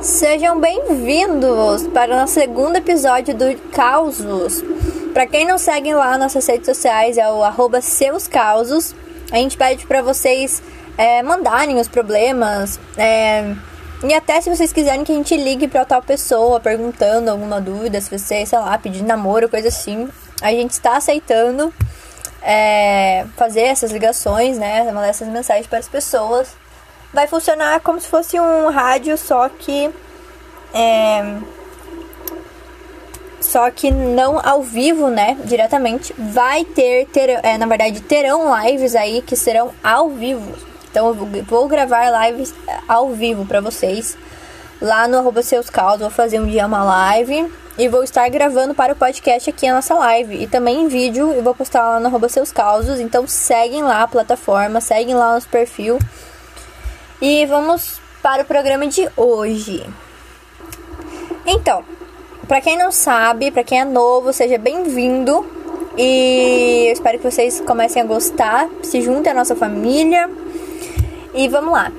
Sejam bem-vindos para o nosso segundo episódio do Causos. Para quem não segue lá nossas redes sociais, é o arroba seus causos. A gente pede para vocês é, mandarem os problemas. É, e até se vocês quiserem que a gente ligue para tal pessoa perguntando alguma dúvida, se você, sei lá, pedir namoro, coisa assim, a gente está aceitando é, fazer essas ligações, né? Mandar essas mensagens para as pessoas vai funcionar como se fosse um rádio, só que é, só que não ao vivo, né, diretamente. Vai ter, ter é, na verdade, terão lives aí que serão ao vivo. Então eu vou gravar lives ao vivo para vocês lá no arroba seus causos. Vou fazer um dia uma live e vou estar gravando para o podcast aqui a nossa live. E também em vídeo eu vou postar lá no arroba seus causos. Então seguem lá a plataforma, seguem lá o nosso perfil. E vamos para o programa de hoje. Então, para quem não sabe, para quem é novo, seja bem-vindo. E eu espero que vocês comecem a gostar, se juntem à nossa família. E vamos lá.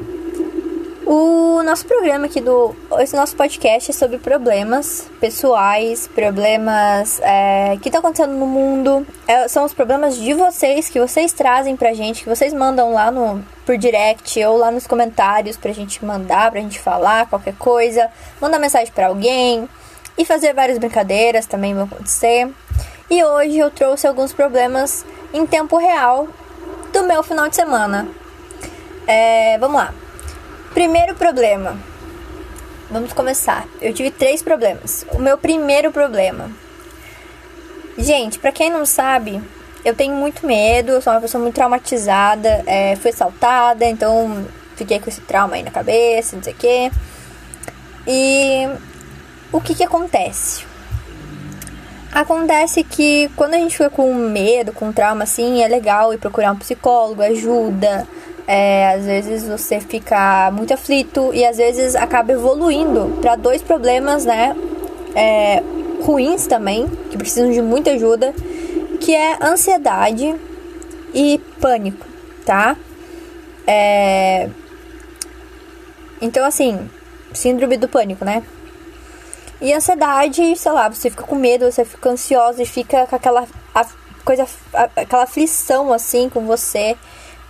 O nosso programa aqui do. Esse nosso podcast é sobre problemas pessoais, problemas é, que estão acontecendo no mundo. É, são os problemas de vocês, que vocês trazem pra gente, que vocês mandam lá no por direct ou lá nos comentários pra gente mandar, pra gente falar qualquer coisa, mandar mensagem para alguém e fazer várias brincadeiras também vão acontecer. E hoje eu trouxe alguns problemas em tempo real do meu final de semana. É, vamos lá. Primeiro problema. Vamos começar. Eu tive três problemas. O meu primeiro problema. Gente, para quem não sabe, eu tenho muito medo, eu sou uma pessoa muito traumatizada, é, fui assaltada, então fiquei com esse trauma aí na cabeça, não sei o quê. E o que que acontece? Acontece que quando a gente fica com medo, com trauma assim, é legal ir procurar um psicólogo, ajuda, é, às vezes você fica muito aflito e às vezes acaba evoluindo para dois problemas, né? É, ruins também, que precisam de muita ajuda, que é ansiedade e pânico, tá? É... Então, assim, síndrome do pânico, né? E ansiedade, sei lá, você fica com medo, você fica ansiosa e fica com aquela coisa, aquela aflição assim com você.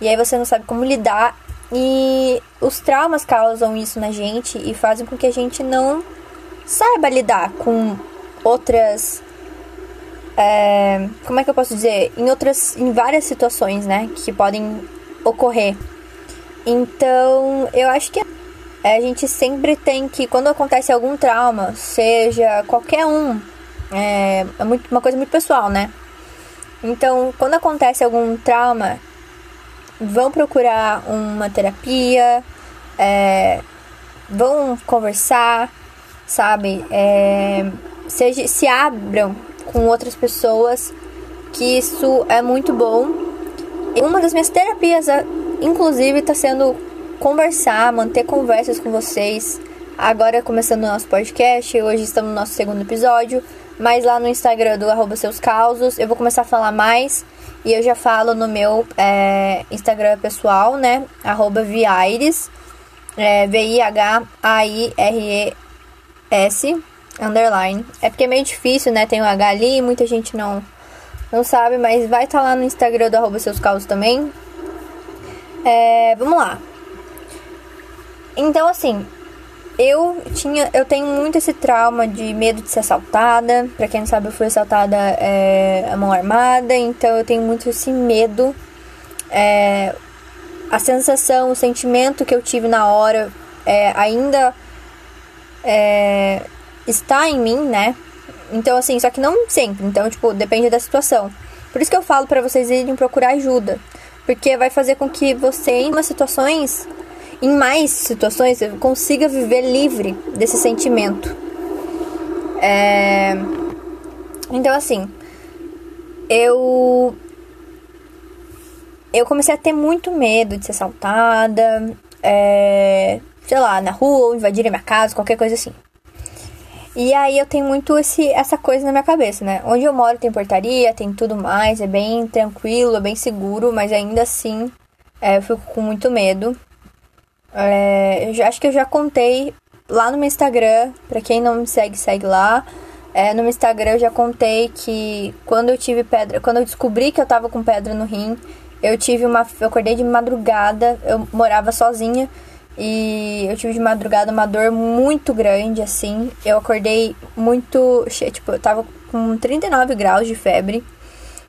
E aí você não sabe como lidar. E os traumas causam isso na gente e fazem com que a gente não saiba lidar com outras. É, como é que eu posso dizer? Em outras. Em várias situações, né? Que podem ocorrer. Então, eu acho que a gente sempre tem que, quando acontece algum trauma, seja qualquer um, é, é muito, uma coisa muito pessoal, né? Então, quando acontece algum trauma, vão procurar uma terapia, é, vão conversar, sabe? É, seja, se abram com outras pessoas, que isso é muito bom. Uma das minhas terapias, inclusive, está sendo conversar, manter conversas com vocês. Agora começando o nosso podcast, hoje estamos no nosso segundo episódio, mas lá no Instagram do arroba seus causos, eu vou começar a falar mais e eu já falo no meu é, Instagram pessoal, né? Arroba Viaires, é, V-I-H-A-I-R-E-S, underline. É porque é meio difícil, né? Tem o H ali, muita gente não, não sabe, mas vai estar tá lá no Instagram do arroba seus causos também. É, vamos lá. Então, assim, eu tinha, eu tenho muito esse trauma de medo de ser assaltada. Pra quem não sabe, eu fui assaltada é, a mão armada, então eu tenho muito esse medo. É, a sensação, o sentimento que eu tive na hora é, ainda é, está em mim, né? Então, assim, só que não sempre. Então, tipo, depende da situação. Por isso que eu falo para vocês irem procurar ajuda. Porque vai fazer com que você, em umas situações, em mais situações, consiga viver livre desse sentimento. É... Então, assim, eu. Eu comecei a ter muito medo de ser assaltada, é... sei lá, na rua, invadirem minha casa, qualquer coisa assim. E aí eu tenho muito esse, essa coisa na minha cabeça, né? Onde eu moro tem portaria, tem tudo mais, é bem tranquilo, é bem seguro, mas ainda assim é, eu fico com muito medo. É, eu já, acho que eu já contei lá no meu Instagram, pra quem não me segue, segue lá. É, no meu Instagram eu já contei que quando eu tive pedra, quando eu descobri que eu tava com pedra no rim, eu tive uma. Eu acordei de madrugada, eu morava sozinha e eu tive de madrugada uma dor muito grande, assim. Eu acordei muito. Tipo, eu tava com 39 graus de febre.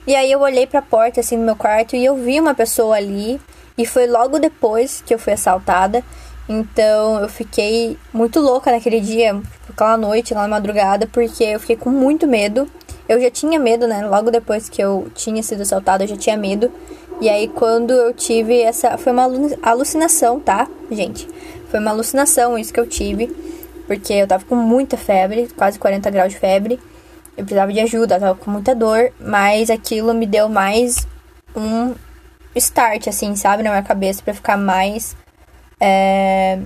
E aí eu olhei pra porta, assim, do meu quarto e eu vi uma pessoa ali. E foi logo depois que eu fui assaltada. Então eu fiquei muito louca naquele dia, aquela noite, na madrugada, porque eu fiquei com muito medo. Eu já tinha medo, né? Logo depois que eu tinha sido assaltada, eu já tinha medo. E aí quando eu tive essa. Foi uma alucinação, tá, gente? Foi uma alucinação isso que eu tive. Porque eu tava com muita febre, quase 40 graus de febre. Eu precisava de ajuda, tava com muita dor. Mas aquilo me deu mais um start, assim, sabe, na minha cabeça, para ficar mais é,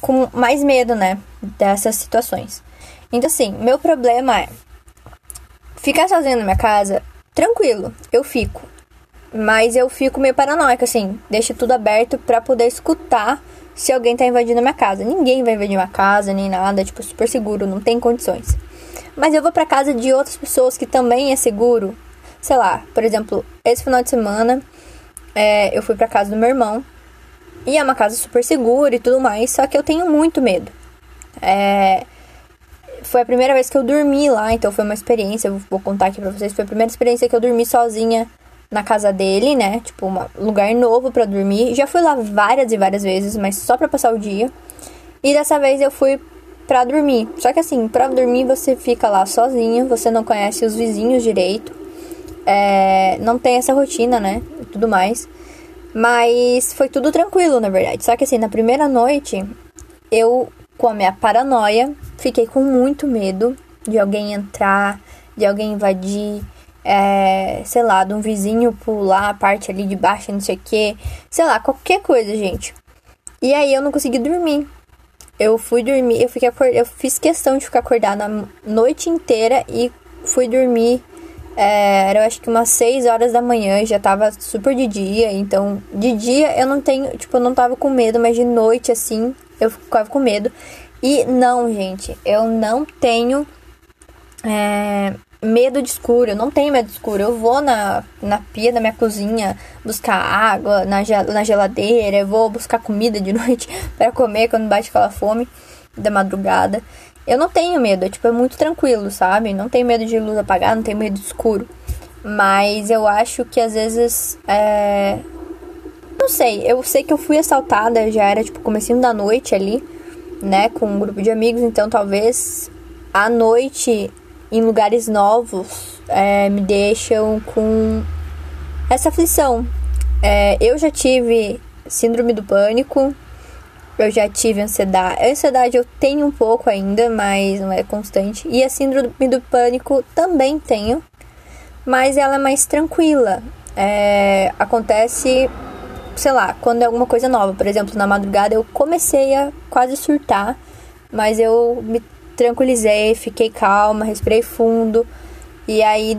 com mais medo, né, dessas situações. Então, assim, meu problema é ficar sozinha na minha casa, tranquilo, eu fico. Mas eu fico meio paranoica, assim, deixo tudo aberto para poder escutar se alguém tá invadindo a minha casa. Ninguém vai invadir minha casa, nem nada, tipo, super seguro, não tem condições. Mas eu vou pra casa de outras pessoas que também é seguro. Sei lá, por exemplo, esse final de semana é, eu fui pra casa do meu irmão. E é uma casa super segura e tudo mais, só que eu tenho muito medo. É, foi a primeira vez que eu dormi lá, então foi uma experiência, vou contar aqui pra vocês. Foi a primeira experiência que eu dormi sozinha na casa dele, né? Tipo, um lugar novo para dormir. Já fui lá várias e várias vezes, mas só pra passar o dia. E dessa vez eu fui pra dormir. Só que assim, pra dormir você fica lá sozinho, você não conhece os vizinhos direito. É, não tem essa rotina, né? E tudo mais. Mas foi tudo tranquilo, na verdade. Só que assim, na primeira noite, eu, com a minha paranoia, fiquei com muito medo de alguém entrar, de alguém invadir, é, sei lá, de um vizinho pular a parte ali de baixo, não sei o que. Sei lá, qualquer coisa, gente. E aí eu não consegui dormir. Eu fui dormir, eu fiquei eu fiz questão de ficar acordada a noite inteira e fui dormir é, era eu acho que umas 6 horas da manhã, já tava super de dia, então de dia eu não tenho, tipo, eu não tava com medo, mas de noite assim, eu ficava com medo. E não, gente, eu não tenho é, medo de escuro, eu não tenho medo de escuro. Eu vou na, na pia da minha cozinha buscar água, na, na geladeira, eu vou buscar comida de noite para comer quando bate aquela fome da madrugada. Eu não tenho medo, é, tipo, é muito tranquilo, sabe? Não tenho medo de luz apagada, não tenho medo de escuro. Mas eu acho que às vezes. É... Não sei, eu sei que eu fui assaltada, já era tipo comecinho da noite ali, né? Com um grupo de amigos, então talvez à noite em lugares novos é, me deixam com essa aflição. É, eu já tive síndrome do pânico, eu já tive ansiedade. A ansiedade eu tenho um pouco ainda, mas não é constante. E a síndrome do pânico também tenho, mas ela é mais tranquila. É, acontece, sei lá, quando é alguma coisa nova. Por exemplo, na madrugada eu comecei a quase surtar, mas eu me tranquilizei, fiquei calma, respirei fundo. E aí,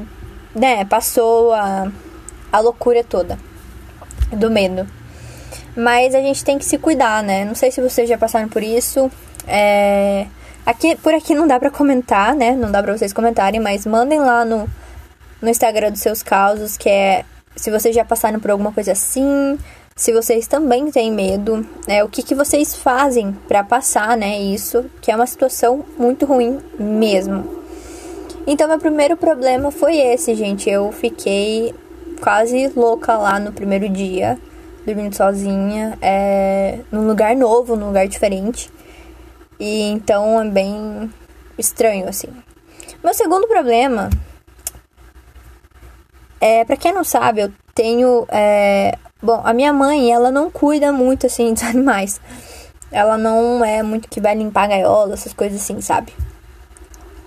né, passou a, a loucura toda do medo. Mas a gente tem que se cuidar, né? Não sei se vocês já passaram por isso. É... Aqui, por aqui não dá pra comentar, né? Não dá pra vocês comentarem, mas mandem lá no, no Instagram dos seus causos, que é se vocês já passaram por alguma coisa assim, se vocês também têm medo, né? O que, que vocês fazem para passar, né? Isso, que é uma situação muito ruim mesmo. Então, meu primeiro problema foi esse, gente. Eu fiquei quase louca lá no primeiro dia dormindo sozinha, é, num lugar novo, num lugar diferente. E então é bem estranho, assim. Meu segundo problema é, para quem não sabe, eu tenho. É, bom, a minha mãe, ela não cuida muito, assim, dos animais. Ela não é muito que vai limpar a gaiola, essas coisas assim, sabe?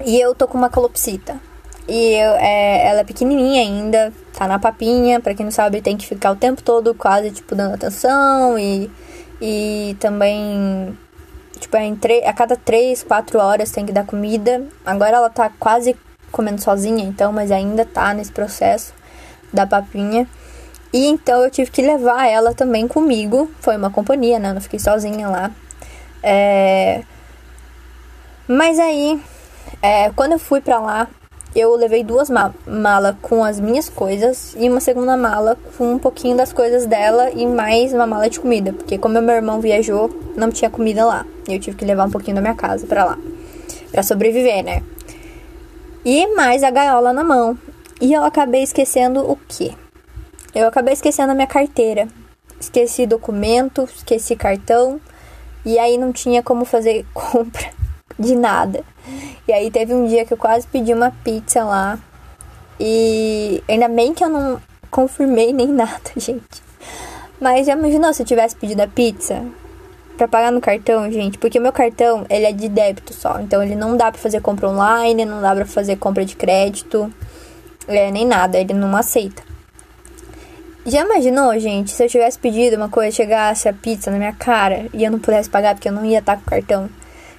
E eu tô com uma calopsita. E eu, é, ela é pequenininha ainda, tá na papinha. Pra quem não sabe, tem que ficar o tempo todo quase, tipo, dando atenção. E, e também, tipo, é a cada 3, 4 horas tem que dar comida. Agora ela tá quase comendo sozinha, então, mas ainda tá nesse processo da papinha. E então eu tive que levar ela também comigo. Foi uma companhia, né? Eu não fiquei sozinha lá. É Mas aí, é, quando eu fui pra lá, eu levei duas ma malas com as minhas coisas e uma segunda mala com um pouquinho das coisas dela e mais uma mala de comida, porque como meu irmão viajou, não tinha comida lá. E eu tive que levar um pouquinho da minha casa para lá, para sobreviver, né? E mais a gaiola na mão. E eu acabei esquecendo o quê? Eu acabei esquecendo a minha carteira. Esqueci documento, esqueci cartão. E aí não tinha como fazer compra de nada. E aí teve um dia que eu quase pedi uma pizza lá. E ainda bem que eu não confirmei nem nada, gente. Mas já imaginou se eu tivesse pedido a pizza? Pra pagar no cartão, gente, porque o meu cartão, ele é de débito só. Então ele não dá pra fazer compra online, não dá pra fazer compra de crédito, é, nem nada, ele não aceita. Já imaginou, gente, se eu tivesse pedido uma coisa, chegasse a pizza na minha cara e eu não pudesse pagar porque eu não ia estar com o cartão?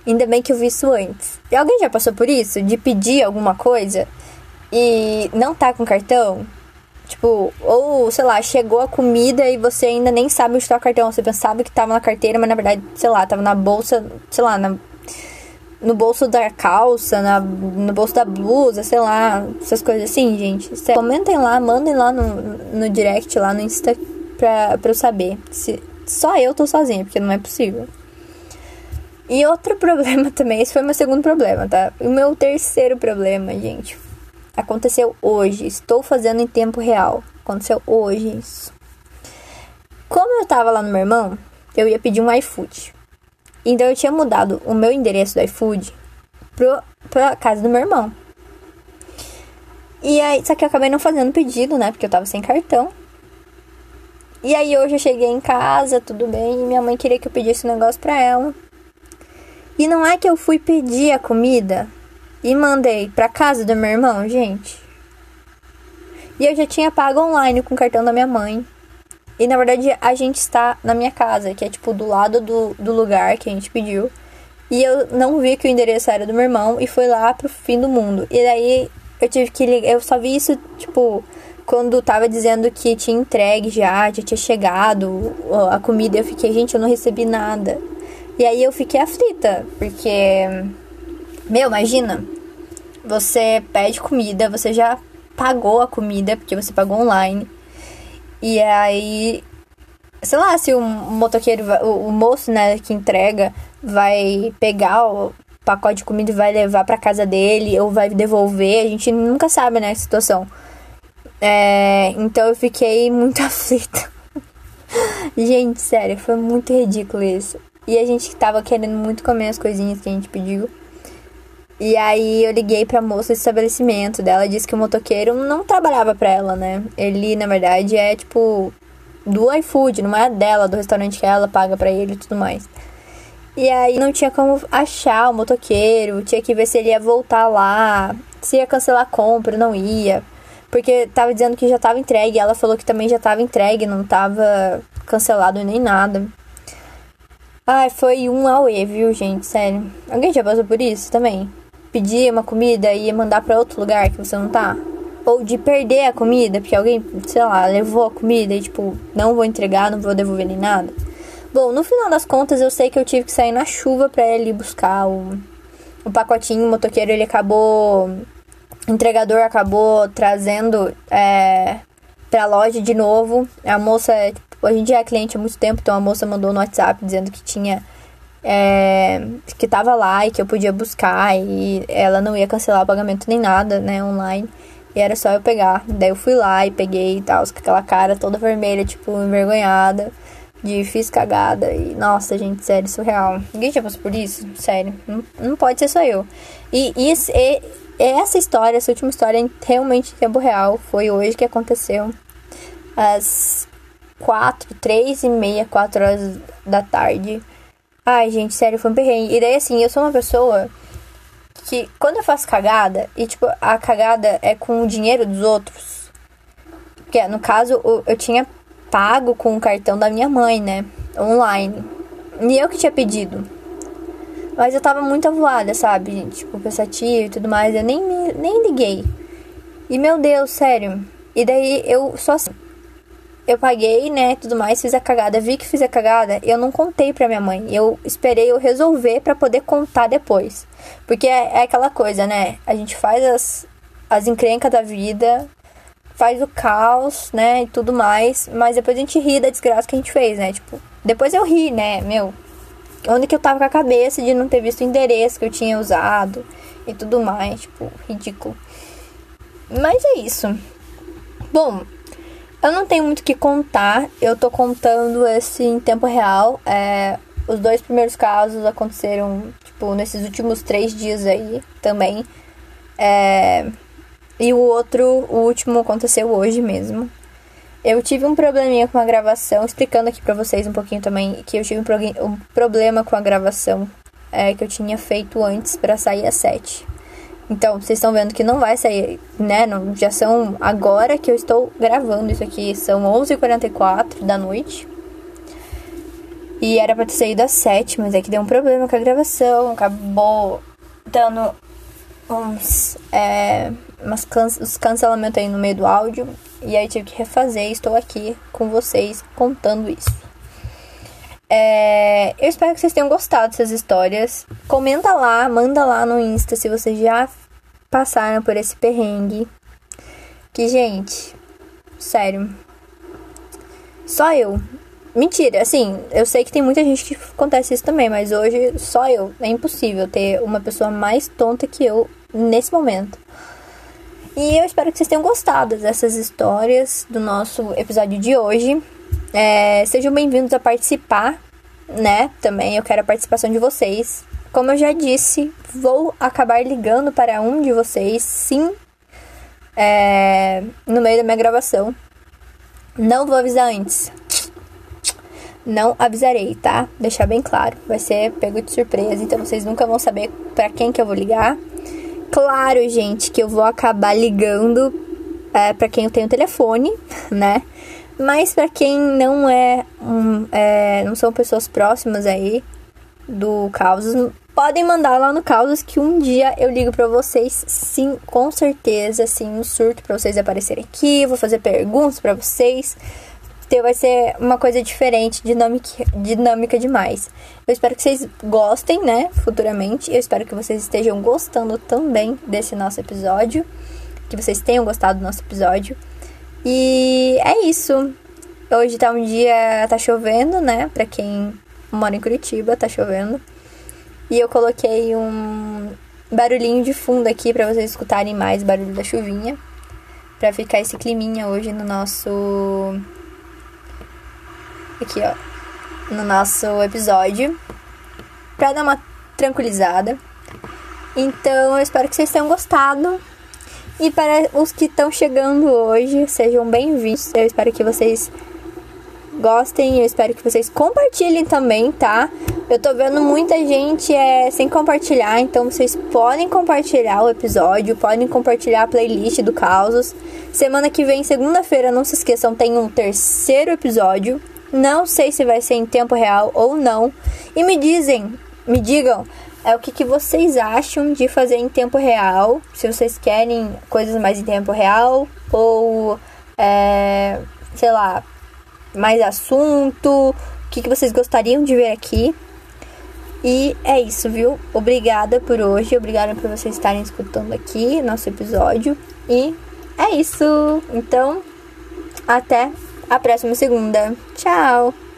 Ainda bem que eu vi isso antes. E alguém já passou por isso? De pedir alguma coisa e não tá com cartão? Tipo, ou, sei lá, chegou a comida e você ainda nem sabe onde tá o cartão. Você pensava que tava na carteira, mas na verdade, sei lá, tava na bolsa, sei lá, na, no bolso da calça, na, no bolso da blusa, sei lá, essas coisas assim, gente. Comentem lá, mandem lá no, no direct, lá no Insta, pra, pra eu saber. Se, só eu tô sozinha, porque não é possível. E outro problema também, esse foi meu segundo problema, tá? O meu terceiro problema, gente, aconteceu hoje. Estou fazendo em tempo real. Aconteceu hoje isso. Como eu tava lá no meu irmão, eu ia pedir um iFood. Então eu tinha mudado o meu endereço do iFood pro, pra casa do meu irmão. E aí, só que eu acabei não fazendo pedido, né? Porque eu tava sem cartão. E aí hoje eu cheguei em casa, tudo bem, e minha mãe queria que eu pedisse um negócio pra ela. E não é que eu fui pedir a comida e mandei pra casa do meu irmão, gente. E eu já tinha pago online com o cartão da minha mãe. E na verdade a gente está na minha casa, que é tipo do lado do, do lugar que a gente pediu. E eu não vi que o endereço era do meu irmão e foi lá pro fim do mundo. E daí eu tive que ligar. Eu só vi isso, tipo, quando tava dizendo que tinha entregue já, já tinha chegado a comida. Eu fiquei, gente, eu não recebi nada. E aí eu fiquei aflita, porque. Meu, imagina. Você pede comida, você já pagou a comida, porque você pagou online. E aí. Sei lá, se o motoqueiro, o, moço, né, que entrega, vai pegar o pacote de comida e vai levar para casa dele ou vai devolver, a gente nunca sabe, né, a situação. É, então eu fiquei muito aflita. gente, sério, foi muito ridículo isso. E a gente tava querendo muito comer as coisinhas que a gente pediu. E aí eu liguei pra moça do estabelecimento dela, disse que o motoqueiro não trabalhava pra ela, né? Ele, na verdade, é tipo do iFood, não é dela, do restaurante que ela paga pra ele e tudo mais. E aí não tinha como achar o motoqueiro, tinha que ver se ele ia voltar lá, se ia cancelar a compra, não ia. Porque tava dizendo que já tava entregue, ela falou que também já tava entregue, não tava cancelado nem nada. Ai, foi um auê, viu, gente? Sério. Alguém já passou por isso também? Pedir uma comida e mandar para outro lugar que você não tá? Ou de perder a comida, porque alguém, sei lá, levou a comida e, tipo, não vou entregar, não vou devolver nem nada. Bom, no final das contas, eu sei que eu tive que sair na chuva pra ir buscar o, o pacotinho. O motoqueiro, ele acabou. O entregador acabou trazendo é, pra loja de novo. A moça, tipo, Hoje em dia é cliente há muito tempo, então a moça mandou no WhatsApp dizendo que tinha. É, que tava lá e que eu podia buscar e ela não ia cancelar o pagamento nem nada, né, online. E era só eu pegar. Daí eu fui lá e peguei e tal, com aquela cara toda vermelha, tipo, envergonhada, de fiz cagada. E nossa, gente, sério, surreal. Ninguém já passou por isso? Sério. Não, não pode ser só eu. E, e, e essa história, essa última história, realmente em tempo real, foi hoje que aconteceu. Às quatro, três e meia, quatro horas da tarde. Ai, gente, sério, foi um perrengue. E daí, assim, eu sou uma pessoa que quando eu faço cagada, e tipo, a cagada é com o dinheiro dos outros. Porque no caso, eu tinha pago com o cartão da minha mãe, né? Online. E eu que tinha pedido. Mas eu tava muito avoada, sabe? Tipo, pensativa e tudo mais. Eu nem, nem liguei. E meu Deus, sério. E daí eu só assim eu paguei, né, tudo mais, fiz a cagada, vi que fiz a cagada, eu não contei pra minha mãe. Eu esperei eu resolver para poder contar depois. Porque é, é, aquela coisa, né? A gente faz as, as encrencas da vida, faz o caos, né, e tudo mais, mas depois a gente ri da desgraça que a gente fez, né? Tipo, depois eu ri, né, meu. Onde que eu tava com a cabeça de não ter visto o endereço que eu tinha usado e tudo mais, tipo, ridículo. Mas é isso. Bom, eu não tenho muito o que contar. Eu tô contando esse em tempo real. É, os dois primeiros casos aconteceram, tipo, nesses últimos três dias aí também. É, e o outro, o último, aconteceu hoje mesmo. Eu tive um probleminha com a gravação, explicando aqui pra vocês um pouquinho também que eu tive um, um problema com a gravação é, que eu tinha feito antes para sair às 7. Então, vocês estão vendo que não vai sair, né? Já são agora que eu estou gravando isso aqui, são 11h44 da noite. E era pra ter saído às 7, mas é que deu um problema com a gravação, acabou dando uns, é, umas can os cancelamentos aí no meio do áudio. E aí tive que refazer, estou aqui com vocês contando isso. É, eu espero que vocês tenham gostado dessas histórias. Comenta lá, manda lá no Insta se vocês já passaram por esse perrengue. Que, gente, sério. Só eu. Mentira, assim, eu sei que tem muita gente que acontece isso também, mas hoje só eu. É impossível ter uma pessoa mais tonta que eu nesse momento. E eu espero que vocês tenham gostado dessas histórias do nosso episódio de hoje. É, sejam bem-vindos a participar, né? Também eu quero a participação de vocês. Como eu já disse, vou acabar ligando para um de vocês, sim, é, no meio da minha gravação. Não vou avisar antes. Não avisarei, tá? Deixar bem claro. Vai ser pego de surpresa, então vocês nunca vão saber para quem que eu vou ligar. Claro, gente, que eu vou acabar ligando é, para quem eu tenho telefone, né? Mas para quem não é, um, é, não são pessoas próximas aí do Causas, podem mandar lá no Causas que um dia eu ligo para vocês, sim, com certeza, sim, um surto para vocês aparecerem aqui, vou fazer perguntas para vocês. Então vai ser uma coisa diferente, dinâmica, dinâmica demais. Eu espero que vocês gostem, né, futuramente. Eu espero que vocês estejam gostando também desse nosso episódio, que vocês tenham gostado do nosso episódio. E é isso. Hoje tá um dia, tá chovendo, né? Pra quem mora em Curitiba, tá chovendo. E eu coloquei um barulhinho de fundo aqui para vocês escutarem mais barulho da chuvinha. Pra ficar esse climinha hoje no nosso. Aqui, ó. No nosso episódio. Pra dar uma tranquilizada. Então eu espero que vocês tenham gostado. E para os que estão chegando hoje, sejam bem-vindos. Eu espero que vocês gostem, eu espero que vocês compartilhem também, tá? Eu tô vendo muita gente é, sem compartilhar, então vocês podem compartilhar o episódio, podem compartilhar a playlist do Causos. Semana que vem, segunda-feira, não se esqueçam, tem um terceiro episódio. Não sei se vai ser em tempo real ou não. E me dizem, me digam é o que, que vocês acham de fazer em tempo real. Se vocês querem coisas mais em tempo real ou, é, sei lá, mais assunto. O que, que vocês gostariam de ver aqui. E é isso, viu? Obrigada por hoje. Obrigada por vocês estarem escutando aqui nosso episódio. E é isso. Então, até a próxima segunda. Tchau!